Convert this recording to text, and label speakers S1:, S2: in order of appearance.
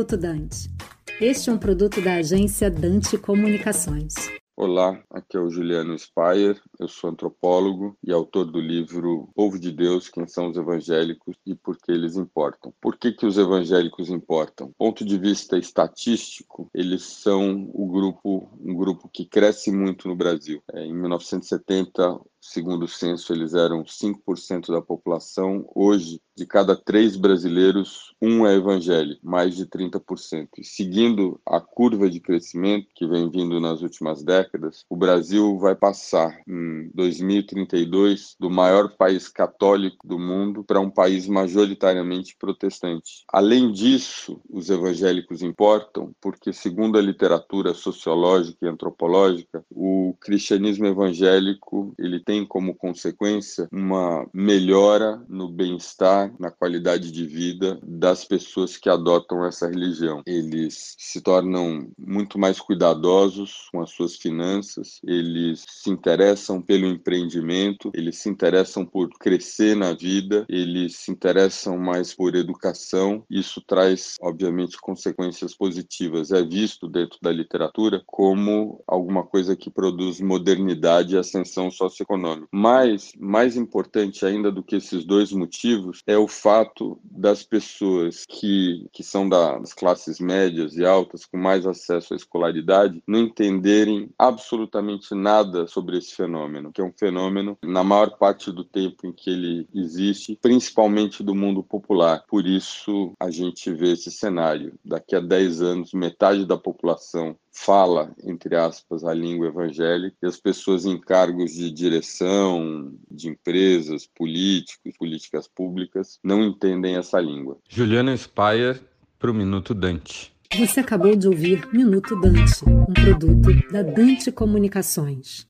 S1: Minuto Dante. Este é um produto da agência Dante Comunicações.
S2: Olá, aqui é o Juliano Speyer, eu sou antropólogo e autor do livro Povo de Deus, Quem são os Evangélicos e por que eles importam. Por que, que os evangélicos importam? Ponto de vista estatístico, eles são o grupo, um grupo que cresce muito no Brasil. É, em 1970, segundo o censo, eles eram 5% da população. Hoje, de cada três brasileiros, um é evangélico, mais de 30%. E seguindo a curva de crescimento que vem vindo nas últimas décadas, o Brasil vai passar em 2032 do maior país católico do mundo para um país majoritariamente protestante. Além disso, os evangélicos importam porque, segundo a literatura sociológica e antropológica, o cristianismo evangélico ele tem como consequência uma melhora no bem-estar, na qualidade de vida das pessoas que adotam essa religião. Eles se tornam muito mais cuidadosos com as suas finanças, eles se interessam pelo empreendimento, eles se interessam por crescer na vida, eles se interessam mais por educação. Isso traz, obviamente, consequências positivas. É visto dentro da literatura como alguma coisa que produz modernidade e ascensão socioeconômica econômico. Mas, mais importante ainda do que esses dois motivos, é o fato das pessoas que, que são das classes médias e altas, com mais acesso à escolaridade, não entenderem absolutamente nada sobre esse fenômeno, que é um fenômeno, na maior parte do tempo em que ele existe, principalmente do mundo popular. Por isso, a gente vê esse cenário. Daqui a 10 anos, metade da população fala, entre aspas, a língua evangélica e as pessoas em cargos de direção de empresas, políticos, políticas públicas, não entendem essa língua.
S3: Juliana Speyer para o Minuto Dante.
S1: Você acabou de ouvir Minuto Dante, um produto da Dante Comunicações.